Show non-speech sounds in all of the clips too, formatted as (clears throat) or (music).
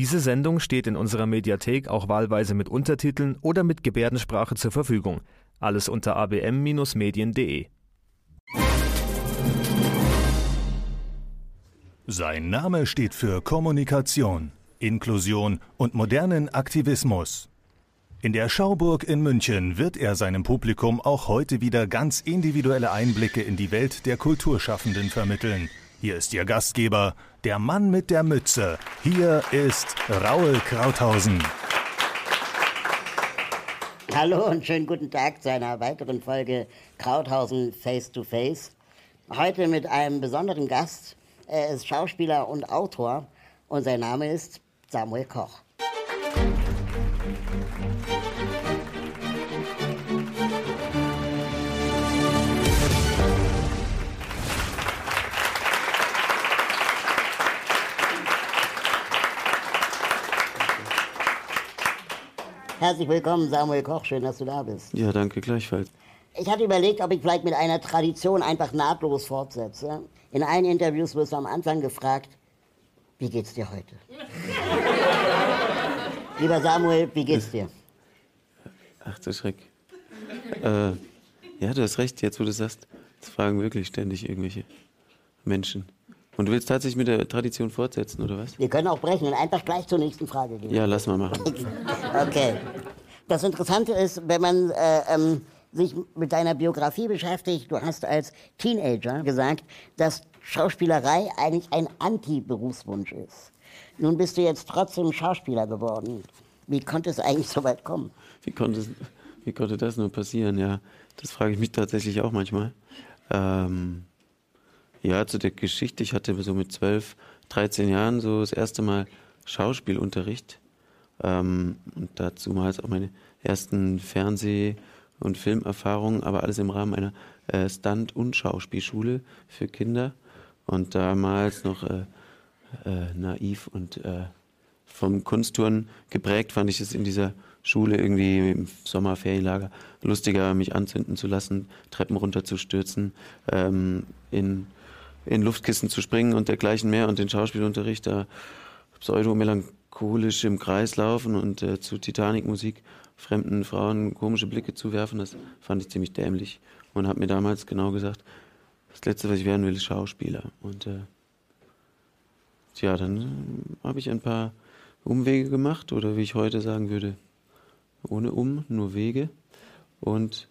Diese Sendung steht in unserer Mediathek auch wahlweise mit Untertiteln oder mit Gebärdensprache zur Verfügung. Alles unter abm-medien.de. Sein Name steht für Kommunikation, Inklusion und modernen Aktivismus. In der Schauburg in München wird er seinem Publikum auch heute wieder ganz individuelle Einblicke in die Welt der Kulturschaffenden vermitteln. Hier ist Ihr Gastgeber, der Mann mit der Mütze. Hier ist Raul Krauthausen. Hallo und schönen guten Tag zu einer weiteren Folge Krauthausen Face to Face. Heute mit einem besonderen Gast. Er ist Schauspieler und Autor und sein Name ist Samuel Koch. Herzlich willkommen, Samuel Koch. Schön, dass du da bist. Ja, danke gleichfalls. Ich hatte überlegt, ob ich vielleicht mit einer Tradition einfach nahtlos fortsetze. In allen Interviews wirst du am Anfang gefragt, wie geht's dir heute? (laughs) Lieber Samuel, wie geht's dir? Ach du Schreck. Äh, ja, du hast recht, jetzt wo du sagst, das fragen wirklich ständig irgendwelche Menschen. Und du willst tatsächlich mit der Tradition fortsetzen, oder was? Wir können auch brechen und einfach gleich zur nächsten Frage gehen. Ja, lass mal machen. (laughs) Okay. Das Interessante ist, wenn man äh, ähm, sich mit deiner Biografie beschäftigt, du hast als Teenager gesagt, dass Schauspielerei eigentlich ein Anti-Berufswunsch ist. Nun bist du jetzt trotzdem Schauspieler geworden. Wie konnte es eigentlich so weit kommen? Wie konnte, wie konnte das nur passieren? Ja, das frage ich mich tatsächlich auch manchmal. Ähm, ja, zu der Geschichte. Ich hatte so mit 12, 13 Jahren so das erste Mal Schauspielunterricht. Ähm, und dazu mal auch meine ersten Fernseh- und Filmerfahrungen, aber alles im Rahmen einer äh, Stunt- und Schauspielschule für Kinder. Und damals noch äh, äh, naiv und äh, vom Kunstturnen geprägt, fand ich es in dieser Schule irgendwie im Sommerferienlager lustiger, mich anzünden zu lassen, Treppen runterzustürzen, ähm, in in Luftkissen zu springen und dergleichen mehr und den Schauspielunterricht da pseudo-melancholisch im Kreis laufen und äh, zu Titanic-Musik fremden Frauen komische Blicke zu werfen, das fand ich ziemlich dämlich und habe mir damals genau gesagt, das Letzte, was ich werden will, ist Schauspieler. Und äh, tja, dann äh, habe ich ein paar Umwege gemacht oder wie ich heute sagen würde, ohne Um, nur Wege. Und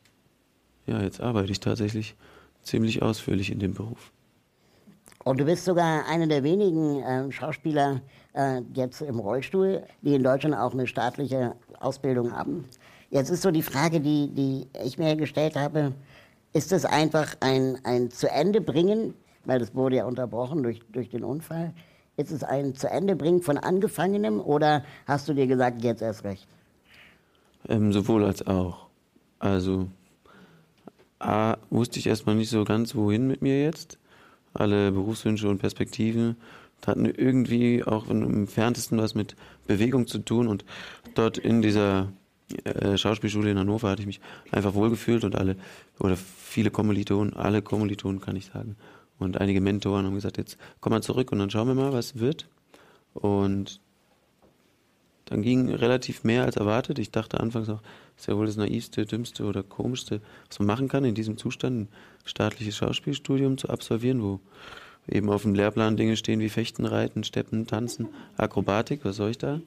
ja, jetzt arbeite ich tatsächlich ziemlich ausführlich in dem Beruf. Und du bist sogar einer der wenigen äh, Schauspieler äh, jetzt im Rollstuhl, die in Deutschland auch eine staatliche Ausbildung haben. Jetzt ist so die Frage, die, die ich mir gestellt habe, ist das einfach ein, ein zu Ende bringen, weil das wurde ja unterbrochen durch, durch den Unfall, ist es ein zu Ende bringen von Angefangenem oder hast du dir gesagt, jetzt erst recht? Ähm, sowohl als auch. Also, A, wusste ich erstmal nicht so ganz, wohin mit mir jetzt alle Berufswünsche und Perspektiven. Hatten irgendwie auch im entferntesten was mit Bewegung zu tun. Und dort in dieser äh, Schauspielschule in Hannover hatte ich mich einfach wohlgefühlt und alle oder viele Kommilitonen, alle Kommilitonen kann ich sagen. Und einige Mentoren haben gesagt, jetzt komm mal zurück und dann schauen wir mal, was wird. Und dann ging relativ mehr als erwartet. Ich dachte anfangs auch, das ist ja wohl das naivste, dümmste oder komischste, was man machen kann, in diesem Zustand ein staatliches Schauspielstudium zu absolvieren, wo eben auf dem Lehrplan Dinge stehen wie Fechten, Reiten, Steppen, Tanzen, Akrobatik, was soll ich da?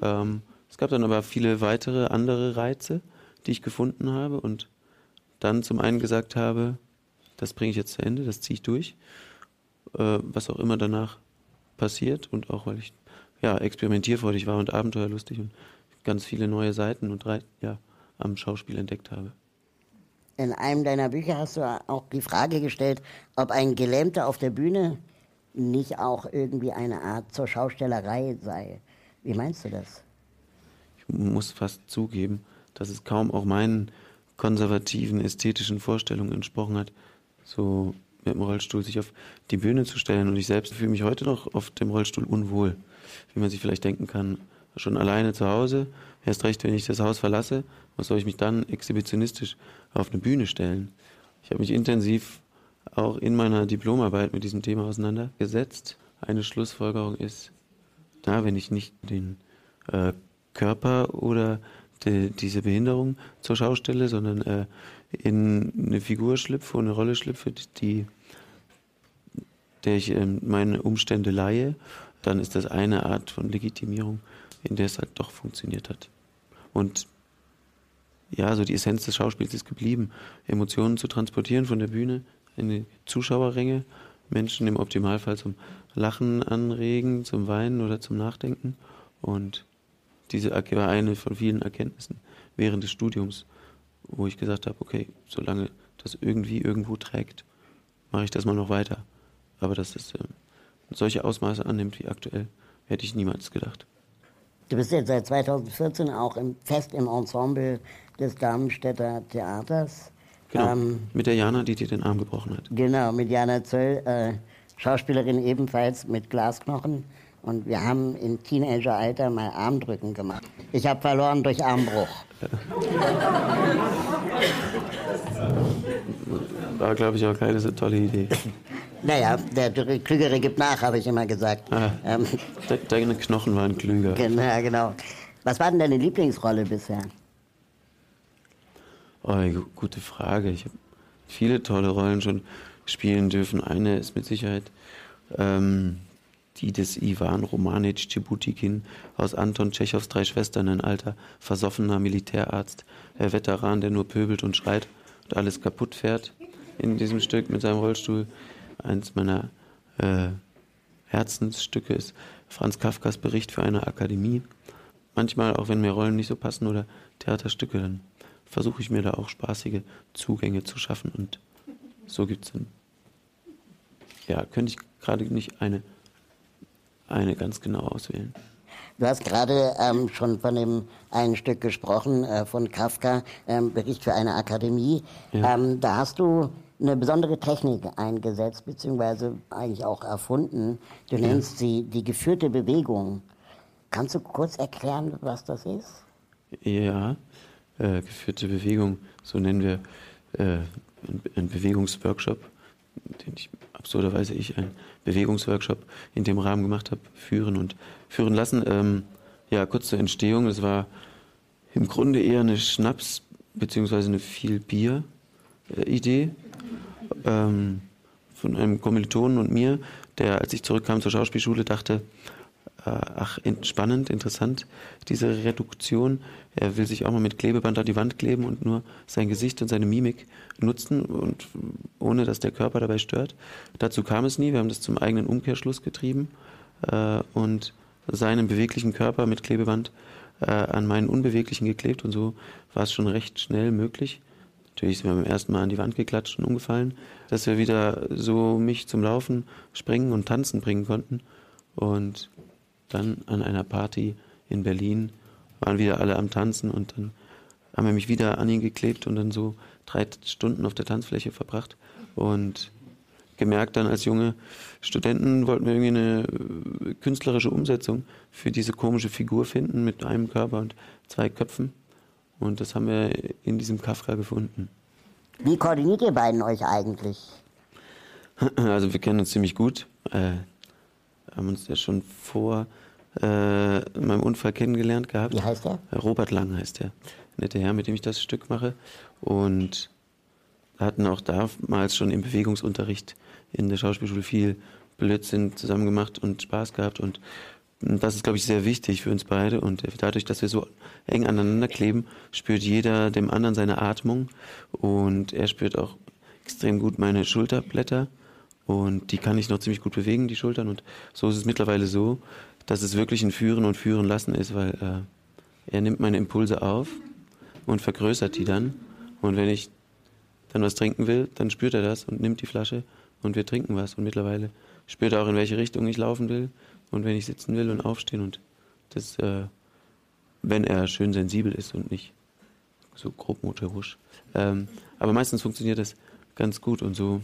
Ähm, es gab dann aber viele weitere andere Reize, die ich gefunden habe und dann zum einen gesagt habe, das bringe ich jetzt zu Ende, das ziehe ich durch, äh, was auch immer danach passiert und auch weil ich ja, experimentierfreudig war und abenteuerlustig und ganz viele neue Seiten und ja, am Schauspiel entdeckt habe. In einem deiner Bücher hast du auch die Frage gestellt, ob ein Gelähmter auf der Bühne nicht auch irgendwie eine Art zur Schaustellerei sei. Wie meinst du das? Ich muss fast zugeben, dass es kaum auch meinen konservativen ästhetischen Vorstellungen entsprochen hat, so mit dem Rollstuhl sich auf die Bühne zu stellen. Und ich selbst fühle mich heute noch auf dem Rollstuhl unwohl wie man sich vielleicht denken kann, schon alleine zu Hause. Erst recht, wenn ich das Haus verlasse, was soll ich mich dann exhibitionistisch auf eine Bühne stellen? Ich habe mich intensiv auch in meiner Diplomarbeit mit diesem Thema auseinandergesetzt. Eine Schlussfolgerung ist, na, wenn ich nicht den äh, Körper oder die, diese Behinderung zur Schau stelle, sondern äh, in eine Figur schlüpfe, eine Rolle schlüpfe, die, der ich äh, meine Umstände leihe, dann ist das eine Art von Legitimierung, in der es halt doch funktioniert hat. Und ja, so die Essenz des Schauspiels ist geblieben, Emotionen zu transportieren von der Bühne in die Zuschauerränge, Menschen im Optimalfall zum Lachen anregen, zum Weinen oder zum Nachdenken. Und diese war eine von vielen Erkenntnissen während des Studiums, wo ich gesagt habe, okay, solange das irgendwie irgendwo trägt, mache ich das mal noch weiter. Aber dass es äh, solche Ausmaße annimmt wie aktuell, hätte ich niemals gedacht. Du bist jetzt seit 2014 auch im, fest im Ensemble des Darmstädter Theaters. Genau, ähm, mit der Jana, die dir den Arm gebrochen hat. Genau, mit Jana Zöll, äh, Schauspielerin ebenfalls mit Glasknochen. Und wir haben im Teenageralter mal Armdrücken gemacht. Ich habe verloren durch Armbruch. War, glaube ich, auch keine so tolle Idee. (laughs) Naja, der Klügere gibt nach, habe ich immer gesagt. Ah, ähm, deine Knochen waren klüger. Genau, genau. Was war denn deine Lieblingsrolle bisher? Oh, gute Frage. Ich habe viele tolle Rollen schon spielen dürfen. Eine ist mit Sicherheit ähm, die des Ivan Romanitsch Tschibutikin aus Anton Tschechows Drei Schwestern, ein alter, versoffener Militärarzt, der Veteran, der nur pöbelt und schreit und alles kaputt fährt in diesem Stück mit seinem Rollstuhl. Eins meiner äh, Herzensstücke ist Franz Kafkas Bericht für eine Akademie. Manchmal, auch wenn mir Rollen nicht so passen oder Theaterstücke, dann versuche ich mir da auch spaßige Zugänge zu schaffen und so gibt es dann. Ja, könnte ich gerade nicht eine eine ganz genau auswählen. Du hast gerade ähm, schon von dem einen Stück gesprochen, äh, von Kafka, ähm, Bericht für eine Akademie. Ja. Ähm, da hast du eine besondere Technik eingesetzt, beziehungsweise eigentlich auch erfunden. Du nennst sie die geführte Bewegung. Kannst du kurz erklären, was das ist? Ja, äh, geführte Bewegung, so nennen wir äh, einen Bewegungsworkshop, den ich absurderweise ich einen Bewegungsworkshop in dem Rahmen gemacht habe, führen und führen lassen. Ähm, ja, kurz zur Entstehung. Das war im Grunde eher eine Schnaps- bzw. eine viel Bier-Idee ähm, von einem Kommilitonen und mir, der, als ich zurückkam zur Schauspielschule, dachte, äh, ach, spannend, interessant, diese Reduktion. Er will sich auch mal mit Klebeband an die Wand kleben und nur sein Gesicht und seine Mimik nutzen und ohne dass der Körper dabei stört. Dazu kam es nie. Wir haben das zum eigenen Umkehrschluss getrieben äh, und seinen beweglichen Körper mit Klebeband äh, an meinen unbeweglichen geklebt und so war es schon recht schnell möglich. Natürlich sind wir beim ersten Mal an die Wand geklatscht und umgefallen, dass wir wieder so mich zum Laufen, Springen und Tanzen bringen konnten. Und dann an einer Party in Berlin waren wieder alle am Tanzen und dann haben wir mich wieder an ihn geklebt und dann so drei Stunden auf der Tanzfläche verbracht und gemerkt dann als junge Studenten wollten wir irgendwie eine äh, künstlerische Umsetzung für diese komische Figur finden mit einem Körper und zwei Köpfen und das haben wir in diesem Kafka gefunden. Wie koordiniert ihr beiden euch eigentlich? (clears throat) Also wir kennen uns ziemlich gut, äh, haben uns ja schon vor äh, in meinem Unfall kennengelernt gehabt. Wie heißt er? Robert Lang heißt der. Nette Herr, mit dem ich das Stück mache. Und hatten auch damals schon im Bewegungsunterricht in der Schauspielschule viel Blödsinn zusammen gemacht und Spaß gehabt. Und das ist, glaube ich, sehr wichtig für uns beide. Und dadurch, dass wir so eng aneinander kleben, spürt jeder dem anderen seine Atmung. Und er spürt auch extrem gut meine Schulterblätter. Und die kann ich noch ziemlich gut bewegen, die Schultern. Und so ist es mittlerweile so, dass es wirklich ein Führen und Führen lassen ist, weil äh, er nimmt meine Impulse auf und vergrößert die dann. Und wenn ich dann was trinken will, dann spürt er das und nimmt die Flasche und wir trinken was. Und mittlerweile spürt er auch, in welche Richtung ich laufen will und wenn ich sitzen will und aufstehen. Und das, äh, wenn er schön sensibel ist und nicht so grob motorisch. Ähm, aber meistens funktioniert das ganz gut und so,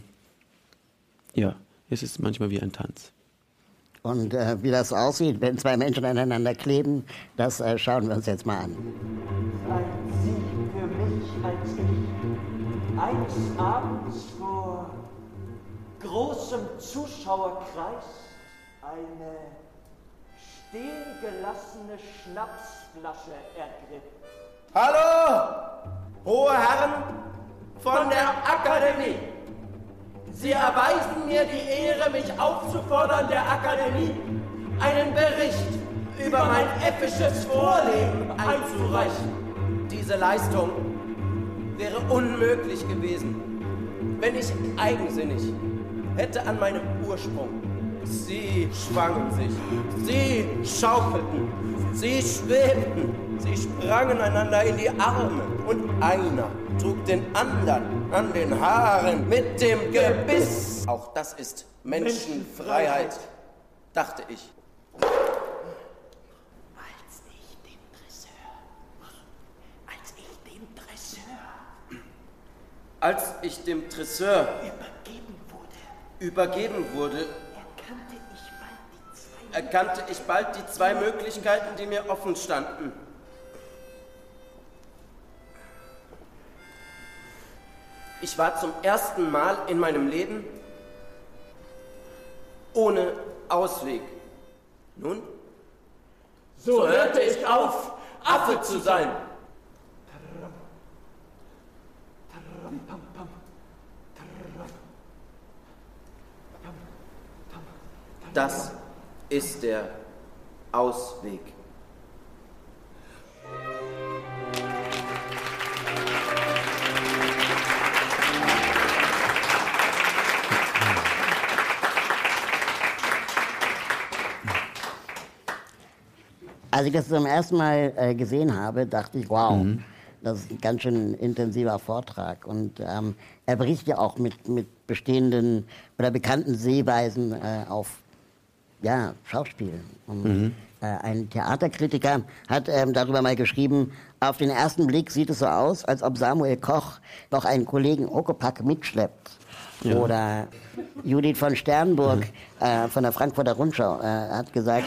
ja, es ist manchmal wie ein Tanz. Und äh, wie das aussieht, wenn zwei Menschen aneinander kleben, das äh, schauen wir uns jetzt mal an. Sie für mich, als ich eines Abends vor großem Zuschauerkreis eine stehengelassene Schnapsflasche ergriff. Hallo, hohe Herren von der Akademie. Sie erweisen mir die Ehre, mich aufzufordern, der Akademie einen Bericht über mein episches Vorleben einzureichen. Diese Leistung wäre unmöglich gewesen, wenn ich eigensinnig hätte an meinem Ursprung. Sie schwangen sich, sie schaukelten, sie schwebten, sie sprangen einander in die Arme. Und einer trug den anderen an den Haaren mit dem Gebiss. Auch das ist Menschenfreiheit, dachte ich. Als ich dem Dresseur, als ich dem Dresseur. Als ich dem Tresseur übergeben wurde, übergeben wurde, erkannte ich bald die zwei Möglichkeiten, die mir offen standen. Ich war zum ersten Mal in meinem Leben ohne Ausweg. Nun, so hörte ich auf, Affe zu sein. Das ist der Ausweg. Als ich das zum ersten Mal äh, gesehen habe, dachte ich, wow, das ist ein ganz schön intensiver Vortrag. Und ähm, er bricht ja auch mit, mit bestehenden oder bekannten Sehweisen äh, auf ja, Schauspiel. Und, äh, ein Theaterkritiker hat ähm, darüber mal geschrieben, auf den ersten Blick sieht es so aus, als ob Samuel Koch doch einen Kollegen Okopak mitschleppt. Oder Judith von Sternburg äh, von der Frankfurter Rundschau äh, hat gesagt,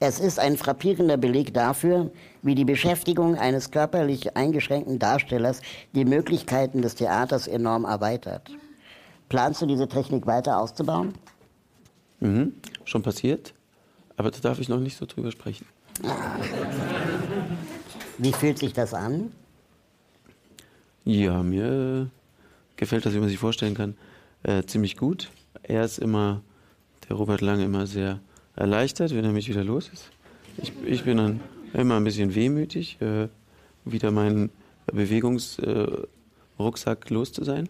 es ist ein frappierender Beleg dafür, wie die Beschäftigung eines körperlich eingeschränkten Darstellers die Möglichkeiten des Theaters enorm erweitert. Planst du diese Technik weiter auszubauen? Mhm. Schon passiert, aber da darf ich noch nicht so drüber sprechen. Wie fühlt sich das an? Ja, mir äh, gefällt das, wie man sich vorstellen kann, äh, ziemlich gut. Er ist immer, der Robert Lange, immer sehr erleichtert, wenn er mich wieder los ist. Ich, ich bin dann immer ein bisschen wehmütig, äh, wieder meinen Bewegungsrucksack los zu sein.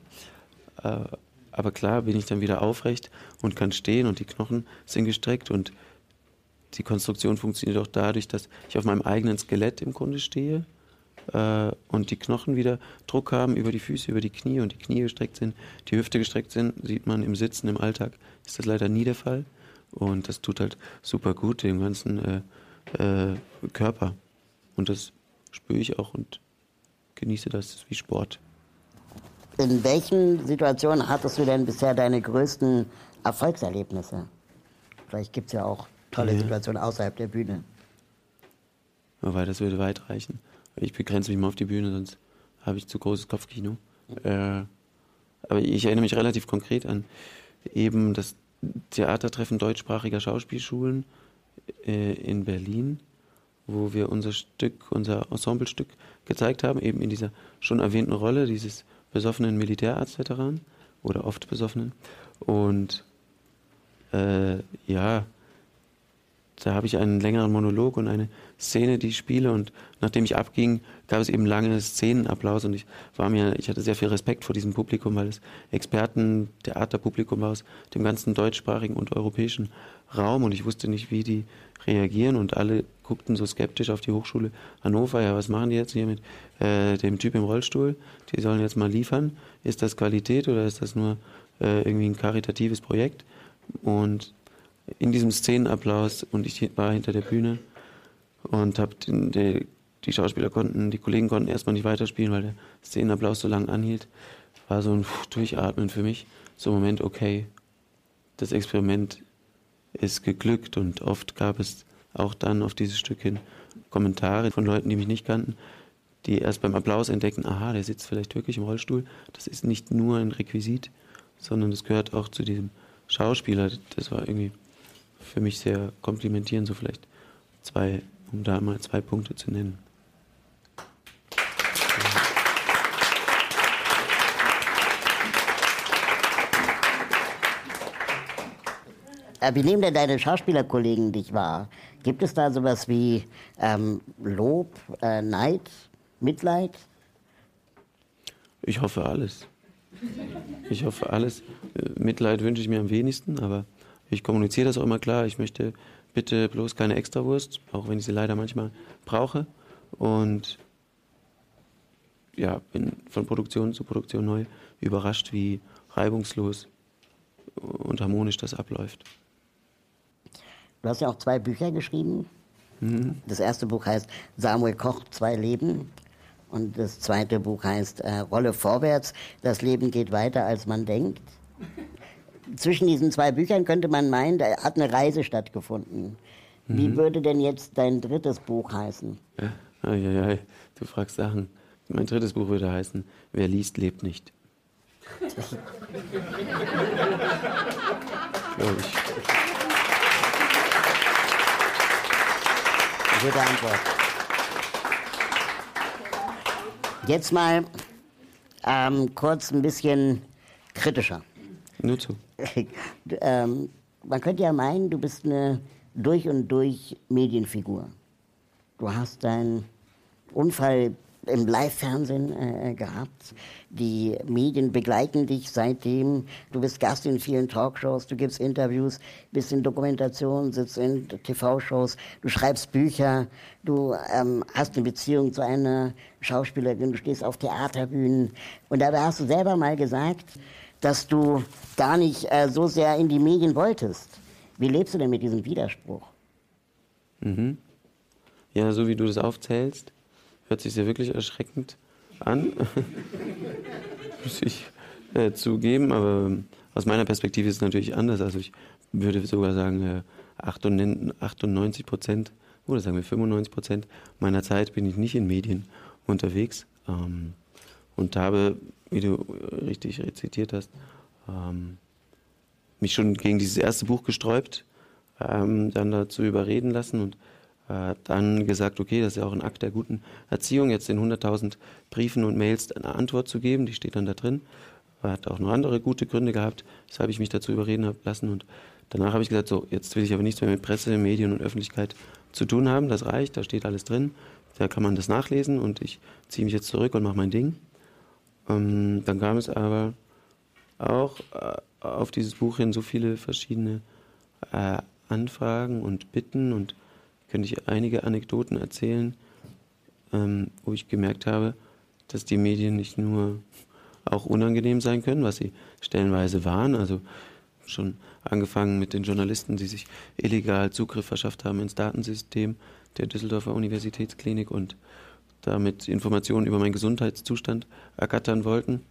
Aber klar bin ich dann wieder aufrecht und kann stehen und die Knochen sind gestreckt und die Konstruktion funktioniert auch dadurch, dass ich auf meinem eigenen Skelett im Grunde stehe äh, und die Knochen wieder Druck haben über die Füße, über die Knie und die Knie gestreckt sind, die Hüfte gestreckt sind, sieht man im Sitzen, im Alltag ist das leider nie der Fall. Und das tut halt super gut dem ganzen äh, äh, Körper. Und das spüre ich auch und genieße das. Wie Sport. In welchen Situationen hattest du denn bisher deine größten Erfolgserlebnisse? Vielleicht gibt es ja auch tolle Ja. Situationen außerhalb der Bühne. Weil das würde weit reichen. Ich begrenze mich mal auf die Bühne, sonst habe ich zu großes Kopfkino. Äh, aber ich erinnere mich relativ konkret an eben das Theatertreffen deutschsprachiger Schauspielschulen äh, in Berlin, wo wir unser Stück, unser Ensemblestück gezeigt haben, eben in dieser schon erwähnten Rolle dieses besoffenen Militärarztveteranen oder oft besoffenen. Und äh, ja, da habe ich einen längeren Monolog und eine Szene, die ich spiele und nachdem ich abging, gab es eben lange Szenenapplaus und ich war mir, ich hatte sehr viel Respekt vor diesem Publikum, weil es Experten, Theaterpublikum war aus dem ganzen deutschsprachigen und europäischen Raum und ich wusste nicht, wie die reagieren und alle guckten so skeptisch auf die Hochschule Hannover, ja, was machen die jetzt hier mit äh, dem Typ im Rollstuhl? Die sollen jetzt mal liefern. Ist das Qualität oder ist das nur äh, irgendwie ein karitatives Projekt? Und in diesem Szenenapplaus und ich war hinter der Bühne und hab den, der, die Schauspieler konnten, die Kollegen konnten erstmal nicht weiterspielen, weil der Szenenapplaus so lange anhielt. War so ein Durchatmen für mich. So ein Moment, okay, das Experiment ist geglückt und oft gab es auch dann auf dieses Stück hin Kommentare von Leuten, die mich nicht kannten, die erst beim Applaus entdecken, aha, der sitzt vielleicht wirklich im Rollstuhl. Das ist nicht nur ein Requisit, sondern das gehört auch zu diesem Schauspieler. Das war irgendwie für mich sehr komplimentierend, so vielleicht zwei, um da mal zwei Punkte zu nennen. Äh, Wie nehmen denn deine Schauspielerkollegen dich wahr? Gibt es da sowas wie ähm, Lob, äh, Neid, Mitleid? Ich hoffe alles. Ich hoffe alles. Äh, Mitleid wünsche ich mir am wenigsten, aber ich kommuniziere das auch immer klar. Ich möchte bitte bloß keine Extrawurst, auch wenn ich sie leider manchmal brauche. Und ja, bin von Produktion zu Produktion neu überrascht, wie reibungslos und harmonisch das abläuft. Du hast ja auch zwei Bücher geschrieben. Das erste Buch heißt Samuel Koch, Zwei Leben. Und das zweite Buch heißt äh, Rolle vorwärts, das Leben geht weiter, als man denkt. Zwischen diesen zwei Büchern könnte man meinen, da hat eine Reise stattgefunden. Wie würde denn jetzt dein drittes Buch heißen? Ja, ai, du fragst Sachen. Mein drittes Buch würde heißen, Wer liest, lebt nicht. Glaube ich. Gute Antwort. Jetzt mal ähm, kurz ein bisschen kritischer. Nur zu. (laughs) ähm, man könnte ja meinen, du bist eine durch und durch Medienfigur. Du hast deinen Unfall im Live-Fernsehen äh, gehabt. Die Medien begleiten dich seitdem. Du bist Gast in vielen Talkshows, du gibst Interviews, bist in Dokumentationen, sitzt in TV-Shows, du schreibst Bücher, du ähm, hast eine Beziehung zu einer Schauspielerin, du stehst auf Theaterbühnen. Und dabei hast du selber mal gesagt, dass du gar nicht äh, so sehr in die Medien wolltest. Wie lebst du denn mit diesem Widerspruch? Mhm. Ja, so wie du das aufzählst, hört sich ja wirklich erschreckend an. (laughs) Muss ich äh, zugeben, aber ähm, aus meiner Perspektive ist es natürlich anders. Also ich würde sogar sagen, äh, 98 Prozent oder sagen wir 95 Prozent meiner Zeit bin ich nicht in Medien unterwegs ähm, und habe, wie du richtig rezitiert hast, ähm, mich schon gegen dieses erste Buch gesträubt, ähm, dann dazu überreden lassen und äh, dann gesagt, okay, das ist ja auch ein Akt der guten Erziehung, jetzt in 100.000 Briefen und Mails eine Antwort zu geben, die steht dann da drin. Hat auch noch andere gute Gründe gehabt, weshalb ich mich dazu überreden habe lassen und danach habe ich gesagt, so, jetzt will ich aber nichts mehr mit Presse, Medien und Öffentlichkeit zu tun haben, das reicht, da steht alles drin, da kann man das nachlesen und ich ziehe mich jetzt zurück und mache mein Ding. Ähm, dann kam es aber auch äh, auf dieses Buch hin so viele verschiedene äh, Anfragen und Bitten und könnte ich einige Anekdoten erzählen, ähm, wo ich gemerkt habe, dass die Medien nicht nur auch unangenehm sein können, was sie stellenweise waren, also schon angefangen mit den Journalisten, die sich illegal Zugriff verschafft haben ins Datensystem der Düsseldorfer Universitätsklinik und damit Informationen über meinen Gesundheitszustand ergattern wollten.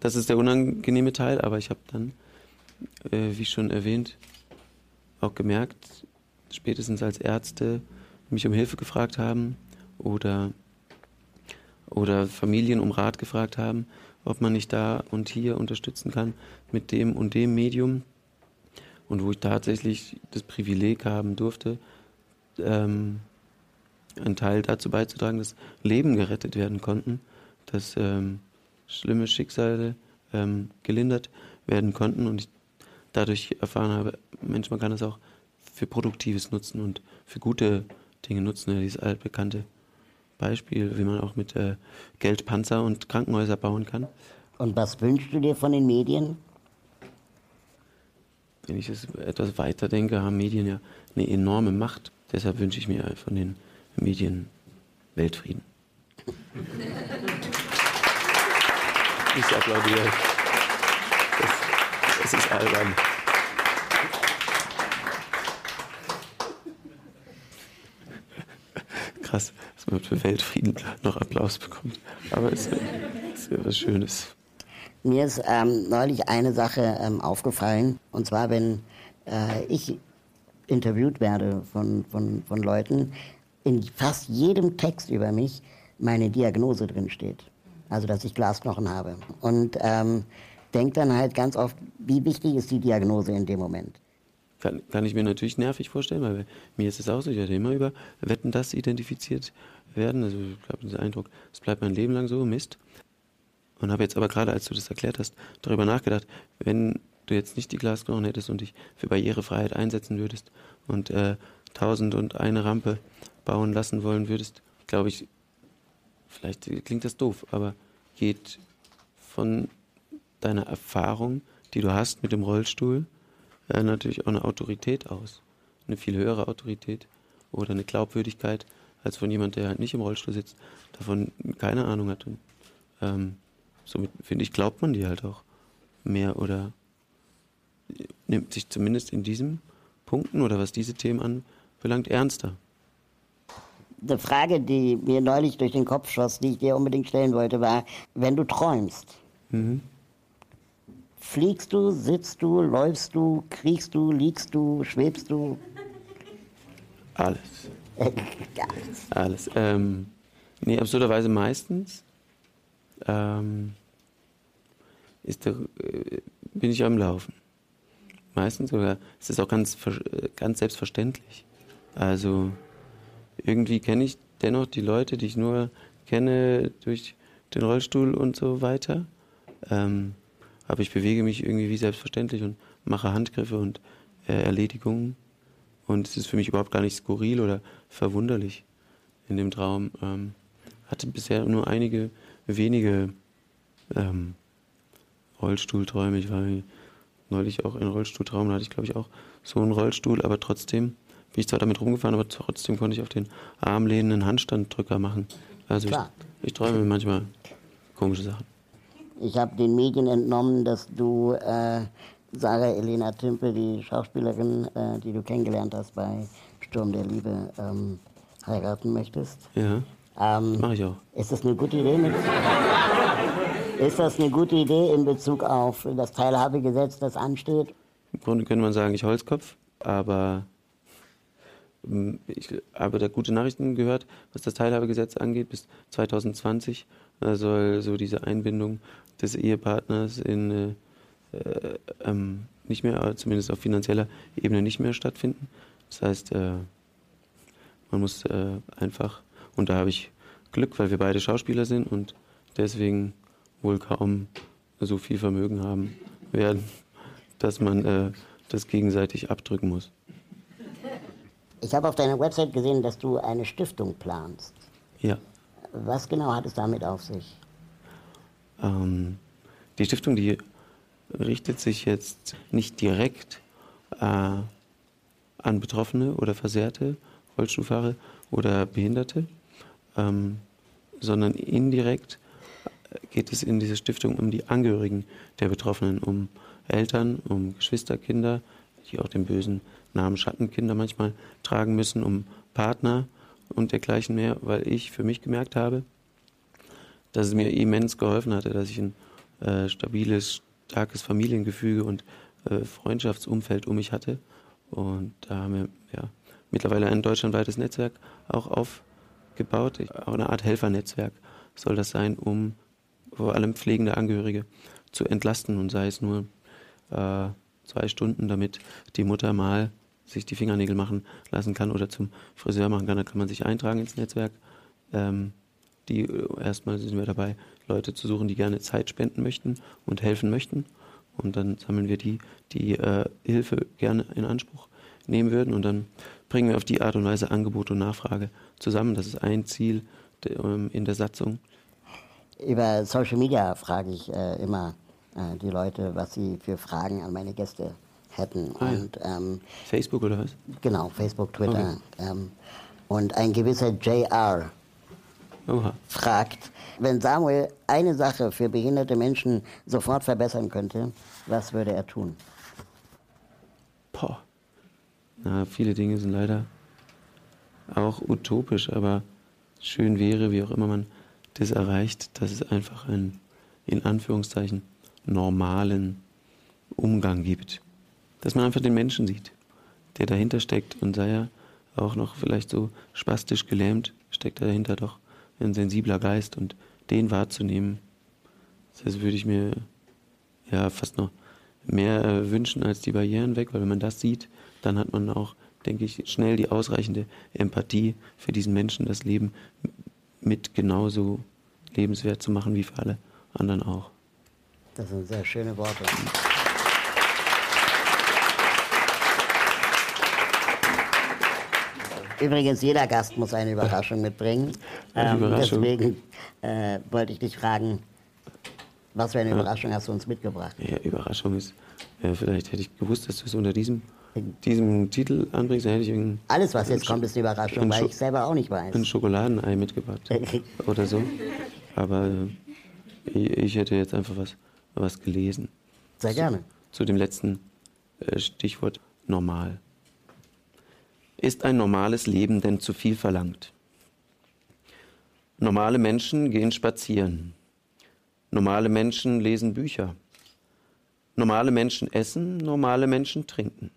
Das ist der unangenehme Teil, aber ich habe dann, äh, wie schon erwähnt, auch gemerkt, spätestens als Ärzte mich um Hilfe gefragt haben oder, oder Familien um Rat gefragt haben, ob man nicht da und hier unterstützen kann mit dem und dem Medium. Und wo ich tatsächlich das Privileg haben durfte, ähm, einen Teil dazu beizutragen, dass Leben gerettet werden konnten, dass ähm, schlimme Schicksale ähm, gelindert werden konnten und ich dadurch erfahren habe, Mensch, man kann das auch für Produktives nutzen und für gute Dinge nutzen. Ja, dieses altbekannte Beispiel, wie man auch mit äh, Geld Panzer und Krankenhäuser bauen kann. Und was wünschst du dir von den Medien? Wenn ich es etwas weiter denke, haben Medien ja eine enorme Macht. Deshalb wünsche ich mir von den Medien Weltfrieden. Ich applaudiere. Das, das ist albern. Krass, dass man für Weltfrieden noch Applaus bekommt. Aber es ist ja was Schönes. Mir ist ähm, neulich eine Sache ähm, aufgefallen, und zwar, wenn äh, ich interviewt werde von, von, von Leuten, in fast jedem Text über mich meine Diagnose drin steht. Also, dass ich Glasknochen habe. Und ähm, denke dann halt ganz oft, wie wichtig ist die Diagnose in dem Moment? kann, kann ich mir natürlich nervig vorstellen, weil mir ist es auch so, ich werde immer über Wetten das identifiziert werden. Also ich habe den Eindruck, es bleibt mein Leben lang so, Mist. Und habe jetzt aber gerade, als du das erklärt hast, darüber nachgedacht, wenn du jetzt nicht die Glasknochen hättest und dich für Barrierefreiheit einsetzen würdest und äh, tausend und eine Rampe bauen lassen wollen würdest, glaube ich, vielleicht klingt das doof, aber geht von deiner Erfahrung, die du hast mit dem Rollstuhl, äh, natürlich auch eine Autorität aus. Eine viel höhere Autorität oder eine Glaubwürdigkeit als von jemand, der halt nicht im Rollstuhl sitzt, davon keine Ahnung hat. Und, ähm, somit finde ich, glaubt man die halt auch mehr oder nimmt sich zumindest in diesen Punkten oder was diese Themen anbelangt ernster. Eine Frage, die mir neulich durch den Kopf schoss, die ich dir unbedingt stellen wollte, war, wenn du träumst, mhm. fliegst du, sitzt du, läufst du, kriegst du, liegst du, schwebst du? Alles. (laughs) Alles. Ähm, nee, absurderweise meistens ähm, ist der, äh, bin ich am Laufen. Meistens sogar. Es ist auch ganz, ganz selbstverständlich. Also irgendwie kenne ich dennoch die Leute, die ich nur kenne durch den Rollstuhl und so weiter. Ähm, aber ich bewege mich irgendwie wie selbstverständlich und mache Handgriffe und äh, Erledigungen. Und es ist für mich überhaupt gar nicht skurril oder verwunderlich in dem Traum. Ähm, hatte bisher nur einige wenige ähm, Rollstuhlträume. Ich war neulich auch in Rollstuhltraum, da hatte ich glaube ich auch so einen Rollstuhl, aber trotzdem bin ich zwar damit rumgefahren, aber trotzdem konnte ich auf den Arm lehnenden Handstanddrücker machen. Also ich, ich, träume manchmal komische Sachen. Ich habe den Medien entnommen, dass du äh, Sarah Elena Tümpe, die Schauspielerin, äh, die du kennengelernt hast bei Sturm der Liebe, ähm, heiraten möchtest. Ja. Ähm, Mache ich auch. Ist das eine gute Idee? Mit, ist das eine gute Idee in Bezug auf das Teilhabegesetz, das ansteht? Im Grunde könnte man sagen, ich Holzkopf, aber ich habe da gute Nachrichten gehört, was das Teilhabegesetz angeht. Bis 2020 soll so diese Einbindung des Ehepartners in äh, äh, ähm, nicht mehr, zumindest auf finanzieller Ebene nicht mehr stattfinden. Das heißt, äh, man muss äh, einfach, und da habe ich Glück, weil wir beide Schauspieler sind und deswegen wohl kaum so viel Vermögen haben werden, (laughs) dass man äh, das gegenseitig abdrücken muss. Ich habe auf deiner Website gesehen, dass du eine Stiftung planst. Ja. Was genau hat es damit auf sich? Ähm, die Stiftung, die richtet sich jetzt nicht direkt äh, an Betroffene oder Versehrte, Rollstuhlfahrer oder Behinderte, ähm, sondern indirekt geht es in dieser Stiftung um die Angehörigen der Betroffenen, um Eltern, um Geschwisterkinder, die auch den bösen Namen Schattenkinder manchmal tragen müssen, um Partner und dergleichen mehr, weil ich für mich gemerkt habe, dass es mir immens geholfen hatte, dass ich ein äh, stabiles, starkes Familiengefüge und äh, Freundschaftsumfeld um mich hatte. Und da haben wir ja, mittlerweile ein deutschlandweites Netzwerk auch aufgebaut, auch eine Art Helfernetzwerk soll das sein, um vor allem pflegende Angehörige zu entlasten und sei es nur äh, zwei Stunden, damit die Mutter mal sich die Fingernägel machen lassen kann oder zum Friseur machen kann. Da kann man sich eintragen ins Netzwerk. Ähm, die erstmal sind wir dabei, Leute zu suchen, die gerne Zeit spenden möchten und helfen möchten. Und dann sammeln wir die, die äh, Hilfe gerne in Anspruch nehmen würden. Und dann bringen wir auf die Art und Weise Angebot und Nachfrage zusammen. Das ist ein Ziel de, ähm, in der Satzung. Über Social Media frage ich äh, immer äh, die Leute, was sie für Fragen an meine Gäste hätten. Ah, und, ähm, Facebook oder was? Genau, Facebook, Twitter. Okay. Ähm, und ein gewisser JR Oha. fragt, wenn Samuel eine Sache für behinderte Menschen sofort verbessern könnte, was würde er tun? Boah. Na, viele Dinge sind leider auch utopisch, aber schön wäre, wie auch immer man das erreicht, dass es einfach einen, in Anführungszeichen, normalen Umgang gibt. Dass man einfach den Menschen sieht, der dahinter steckt und sei er auch noch vielleicht so spastisch gelähmt, steckt dahinter doch ein sensibler Geist und den wahrzunehmen, das würde ich mir ja fast noch mehr wünschen als die Barrieren weg, weil wenn man das sieht, dann hat man auch, denke ich, schnell die ausreichende Empathie für diesen Menschen, das Leben mit genauso lebenswert zu machen wie für alle anderen auch. Das sind sehr schöne Worte. Übrigens, jeder Gast muss eine Überraschung mitbringen. Ähm, Überraschung. Deswegen äh, wollte ich dich fragen, was für eine Überraschung hast du uns mitgebracht? Ja, Überraschung ist, äh, vielleicht hätte ich gewusst, dass du es unter diesem, diesem Titel anbringst, dann hätte ich irgendein, Alles, was jetzt kommt, ist eine Überraschung, weil ich selber auch nicht weiß. ein Schokoladenei mitgebracht (laughs) oder so. Aber äh, ich, ich hätte jetzt einfach was, was gelesen. Sehr gerne. Zu dem letzten äh, Stichwort normal. Ist ein normales Leben denn zu viel verlangt? Normale Menschen gehen spazieren. Normale Menschen lesen Bücher. Normale Menschen essen, normale Menschen trinken.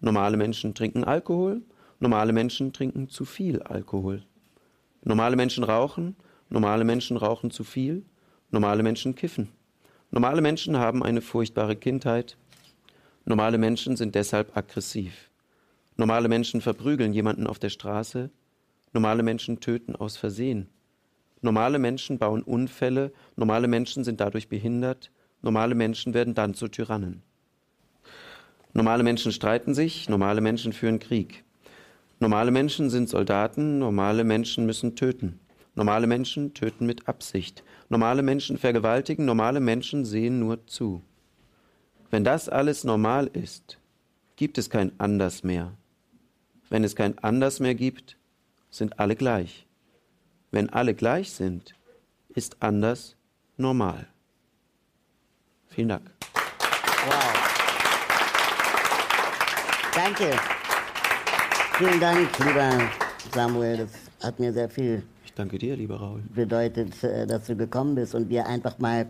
Normale Menschen trinken Alkohol, normale Menschen trinken zu viel Alkohol. Normale Menschen rauchen, normale Menschen rauchen zu viel, normale Menschen kiffen. Normale Menschen haben eine furchtbare Kindheit. Normale Menschen sind deshalb aggressiv. Normale Menschen verprügeln jemanden auf der Straße. Normale Menschen töten aus Versehen. Normale Menschen bauen Unfälle. Normale Menschen sind dadurch behindert. Normale Menschen werden dann zu Tyrannen. Normale Menschen streiten sich. Normale Menschen führen Krieg. Normale Menschen sind Soldaten. Normale Menschen müssen töten. Normale Menschen töten mit Absicht. Normale Menschen vergewaltigen. Normale Menschen sehen nur zu. Wenn das alles normal ist, gibt es kein Anders mehr. Wenn es kein Anders mehr gibt, sind alle gleich. Wenn alle gleich sind, ist anders normal. Vielen Dank. Wow. Danke. Vielen Dank, lieber Samuel. Das hat mir sehr viel Ich danke dir, lieber Raul. bedeutet, äh, dass du gekommen bist und wir einfach mal,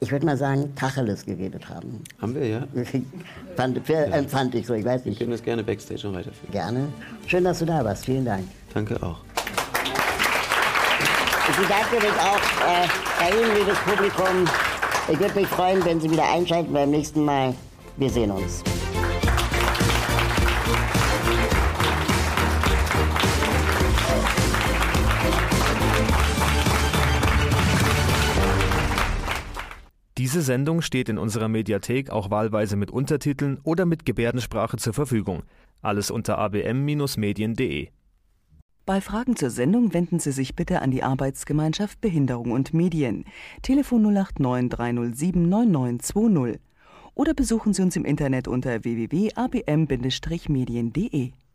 ich würde mal sagen, Tacheles geredet haben. Haben wir, ja? (laughs) Fand, für, empfand ich so, ich weiß Wir nicht. können das gerne Backstage noch weiterführen. Gerne. Schön, dass du da warst. Vielen Dank. Danke auch. Ich bedanke mich auch äh, bei Ihnen, liebes Publikum. Ich würde mich freuen, wenn Sie wieder einschalten beim nächsten Mal. Wir sehen uns. Diese Sendung steht in unserer Mediathek auch wahlweise mit Untertiteln oder mit Gebärdensprache zur Verfügung. Alles unter abm-medien.de. Bei Fragen zur Sendung wenden Sie sich bitte an die Arbeitsgemeinschaft Behinderung und Medien. Telefon 089 307 9920. Oder besuchen Sie uns im Internet unter www.abm-medien.de.